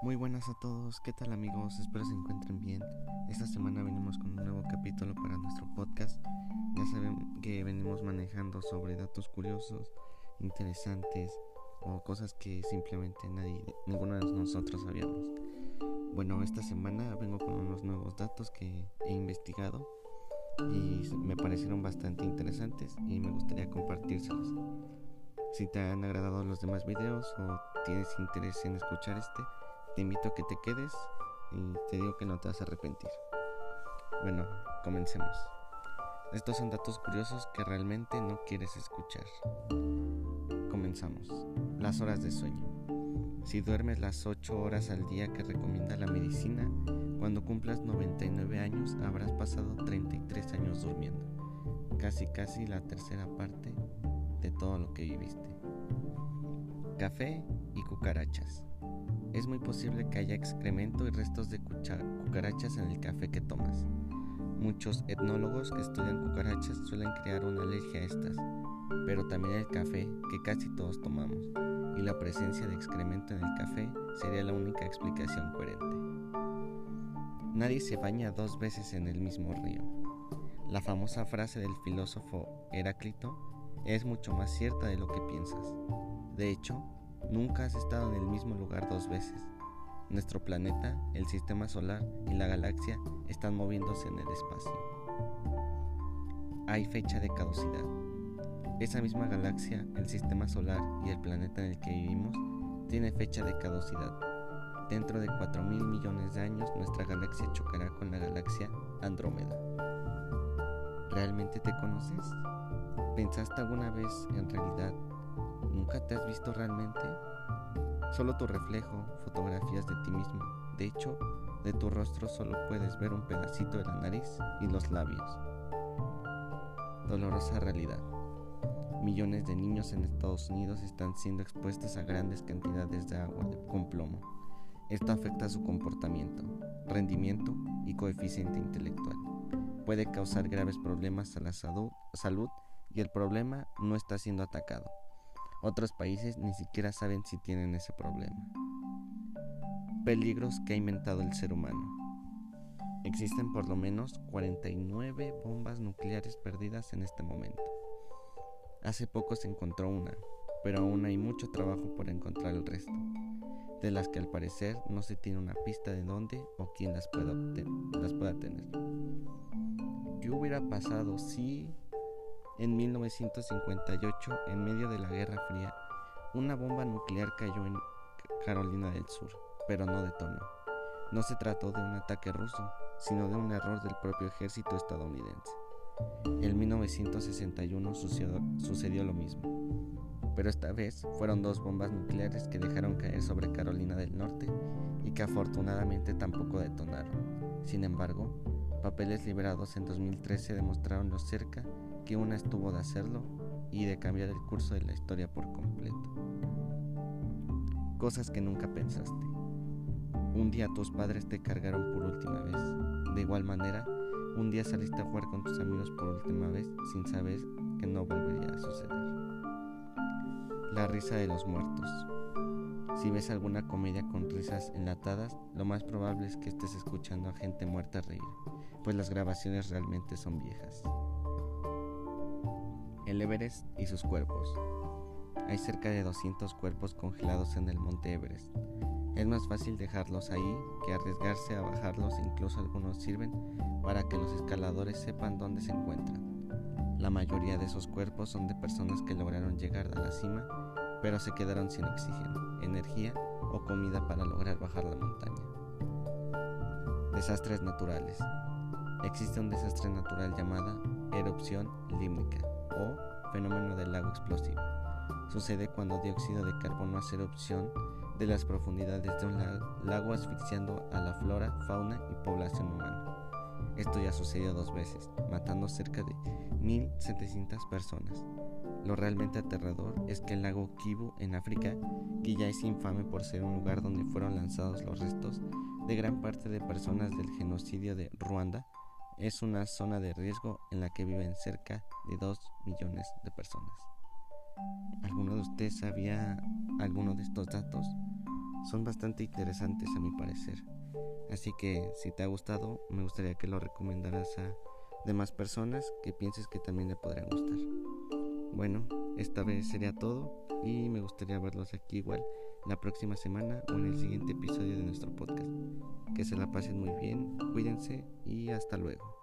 Muy buenas a todos, ¿qué tal amigos? Espero se encuentren bien. Esta semana venimos con un nuevo capítulo para nuestro podcast. Ya saben que venimos manejando sobre datos curiosos, interesantes o cosas que simplemente nadie, ninguno de nosotros sabíamos. Bueno, esta semana vengo con unos nuevos datos que he investigado y me parecieron bastante interesantes y me gustaría compartírselos. Si te han agradado los demás videos o tienes interés en escuchar este, te invito a que te quedes y te digo que no te vas a arrepentir. Bueno, comencemos. Estos son datos curiosos que realmente no quieres escuchar. Comenzamos. Las horas de sueño. Si duermes las 8 horas al día que recomienda la medicina, cuando cumplas 99 años habrás pasado 33 años durmiendo. Casi casi la tercera parte de todo lo que viviste. Café y cucarachas. Es muy posible que haya excremento y restos de cucarachas en el café que tomas. Muchos etnólogos que estudian cucarachas suelen crear una alergia a estas, pero también el café que casi todos tomamos, y la presencia de excremento en el café sería la única explicación coherente. Nadie se baña dos veces en el mismo río. La famosa frase del filósofo Heráclito es mucho más cierta de lo que piensas. De hecho, nunca has estado en el mismo lugar dos veces. Nuestro planeta, el sistema solar y la galaxia están moviéndose en el espacio. Hay fecha de caducidad. Esa misma galaxia, el sistema solar y el planeta en el que vivimos tiene fecha de caducidad. Dentro de 4 mil millones de años nuestra galaxia chocará con la galaxia Andrómeda. ¿Realmente te conoces? ¿Pensaste alguna vez en realidad? ¿Nunca te has visto realmente? Solo tu reflejo, fotografías de ti mismo. De hecho, de tu rostro solo puedes ver un pedacito de la nariz y los labios. Dolorosa realidad. Millones de niños en Estados Unidos están siendo expuestos a grandes cantidades de agua con plomo. Esto afecta su comportamiento, rendimiento y coeficiente intelectual. Puede causar graves problemas a la salud, y el problema no está siendo atacado. Otros países ni siquiera saben si tienen ese problema. Peligros que ha inventado el ser humano. Existen por lo menos 49 bombas nucleares perdidas en este momento. Hace poco se encontró una, pero aún hay mucho trabajo por encontrar el resto, de las que al parecer no se tiene una pista de dónde o quién las pueda, las tener. ¿Qué hubiera pasado si en 1958, en medio de la Guerra Fría, una bomba nuclear cayó en Carolina del Sur, pero no detonó. No se trató de un ataque ruso, sino de un error del propio ejército estadounidense. En 1961 sucedió, lo mismo, pero esta vez fueron dos bombas nucleares que dejaron caer sobre Carolina del Norte y que afortunadamente tampoco detonaron. Sin embargo, papeles liberados en 2013 demostraron lo cerca que una estuvo de hacerlo y de cambiar el curso de la historia por completo. Cosas que nunca pensaste. Un día tus padres te cargaron por última vez. De igual manera, un día saliste a jugar con tus amigos por última vez sin saber que no volvería a suceder. La risa de los muertos. Si ves alguna comedia con risas enlatadas, lo más probable es que estés escuchando a gente muerta reír, pues las grabaciones realmente son viejas el Everest y sus cuerpos. Hay cerca de 200 cuerpos congelados en el monte Everest. Es más fácil dejarlos ahí que arriesgarse a bajarlos, incluso algunos sirven para que los escaladores sepan dónde se encuentran. La mayoría de esos cuerpos son de personas que lograron llegar a la cima, pero se quedaron sin oxígeno, energía o comida para lograr bajar la montaña. Desastres naturales. Existe un desastre natural llamada erupción límnica o fenómeno del lago explosivo. Sucede cuando dióxido de carbono hace erupción de las profundidades de un lago asfixiando a la flora, fauna y población humana. Esto ya sucedió dos veces, matando cerca de 1.700 personas. Lo realmente aterrador es que el lago Kivu en África, que ya es infame por ser un lugar donde fueron lanzados los restos de gran parte de personas del genocidio de Ruanda, es una zona de riesgo en la que viven cerca de 2 millones de personas. ¿Alguno de ustedes sabía alguno de estos datos? son bastante interesantes a mi parecer. Así que si te ha gustado, me gustaría que lo recomendaras a demás personas que pienses que también le podrían gustar. Bueno, esta vez sería todo y me gustaría verlos aquí igual la próxima semana o en el siguiente episodio. Que se la pasen muy bien, cuídense y hasta luego.